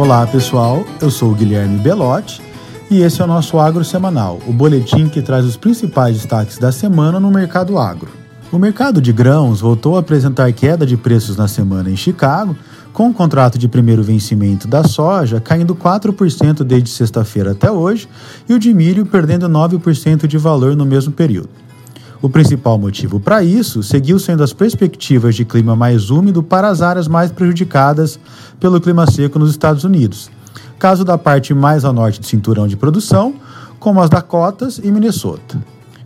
Olá pessoal, eu sou Guilherme Belotti e esse é o nosso Agro Semanal, o boletim que traz os principais destaques da semana no mercado agro. O mercado de grãos voltou a apresentar queda de preços na semana em Chicago, com o contrato de primeiro vencimento da soja caindo 4% desde sexta-feira até hoje e o de milho perdendo 9% de valor no mesmo período. O principal motivo para isso seguiu sendo as perspectivas de clima mais úmido para as áreas mais prejudicadas pelo clima seco nos Estados Unidos, caso da parte mais a norte do cinturão de produção, como as Dakotas e Minnesota.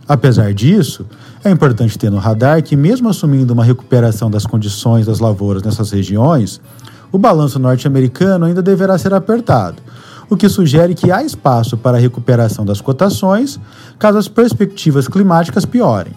Apesar disso, é importante ter no radar que, mesmo assumindo uma recuperação das condições das lavouras nessas regiões, o balanço norte-americano ainda deverá ser apertado, o que sugere que há espaço para a recuperação das cotações caso as perspectivas climáticas piorem.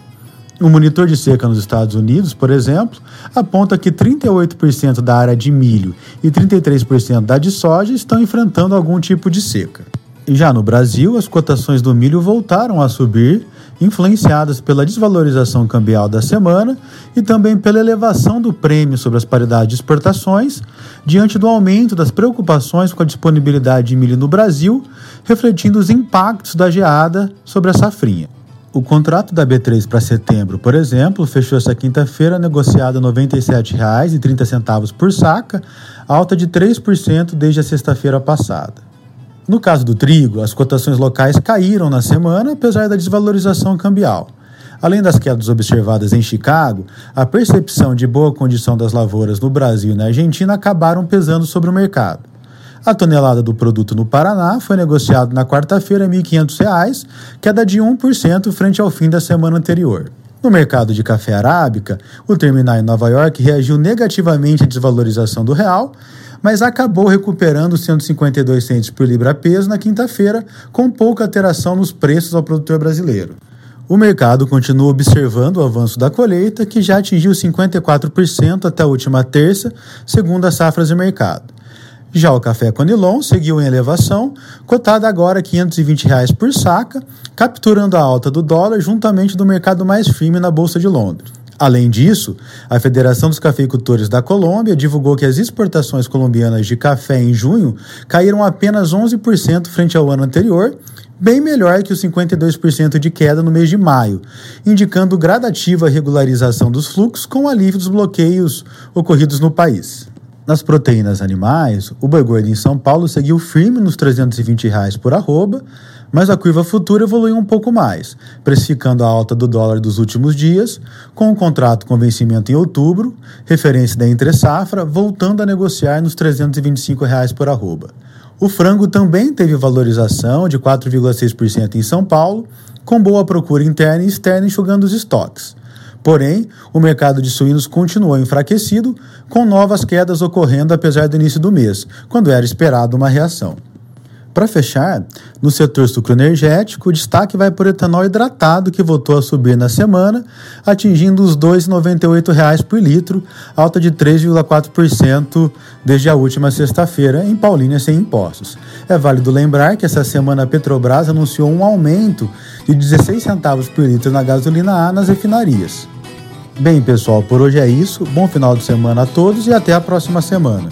O monitor de seca nos Estados Unidos, por exemplo, aponta que 38% da área de milho e 33% da de soja estão enfrentando algum tipo de seca. Já no Brasil, as cotações do milho voltaram a subir influenciadas pela desvalorização cambial da semana e também pela elevação do prêmio sobre as paridades de exportações, diante do aumento das preocupações com a disponibilidade de milho no Brasil, refletindo os impactos da geada sobre a safrinha. O contrato da B3 para setembro, por exemplo, fechou essa quinta-feira negociado R$ 97,30 por saca, alta de 3% desde a sexta-feira passada. No caso do trigo, as cotações locais caíram na semana, apesar da desvalorização cambial. Além das quedas observadas em Chicago, a percepção de boa condição das lavouras no Brasil e na Argentina acabaram pesando sobre o mercado. A tonelada do produto no Paraná foi negociada na quarta-feira a R$ 1.500, queda de 1% frente ao fim da semana anterior. No mercado de café arábica, o terminal em Nova York reagiu negativamente à desvalorização do real, mas acabou recuperando 152 centos por libra-peso na quinta-feira, com pouca alteração nos preços ao produtor brasileiro. O mercado continua observando o avanço da colheita, que já atingiu 54% até a última terça, segundo as safras de mercado. Já o café Conilon seguiu em elevação, cotado agora 520 reais por saca, capturando a alta do dólar juntamente do mercado mais firme na Bolsa de Londres. Além disso, a Federação dos Cafeicultores da Colômbia divulgou que as exportações colombianas de café em junho caíram apenas 11% frente ao ano anterior, bem melhor que os 52% de queda no mês de maio, indicando gradativa regularização dos fluxos com alívio dos bloqueios ocorridos no país. Nas proteínas animais, o boi gordo em São Paulo seguiu firme nos 320 reais por arroba, mas a curva futura evoluiu um pouco mais, precificando a alta do dólar dos últimos dias, com o contrato com vencimento em outubro, referência da entre-safra, voltando a negociar nos 325 reais por arroba. O frango também teve valorização de 4,6% em São Paulo, com boa procura interna e externa enxugando os estoques. Porém, o mercado de suínos continuou enfraquecido, com novas quedas ocorrendo apesar do início do mês, quando era esperado uma reação. Para fechar, no setor sucroenergético, o destaque vai para o etanol hidratado, que voltou a subir na semana, atingindo os R$ 2,98 por litro, alta de 3,4% desde a última sexta-feira, em Paulínia sem impostos. É válido lembrar que essa semana a Petrobras anunciou um aumento de 16 centavos por litro na gasolina A nas refinarias. Bem, pessoal, por hoje é isso. Bom final de semana a todos e até a próxima semana.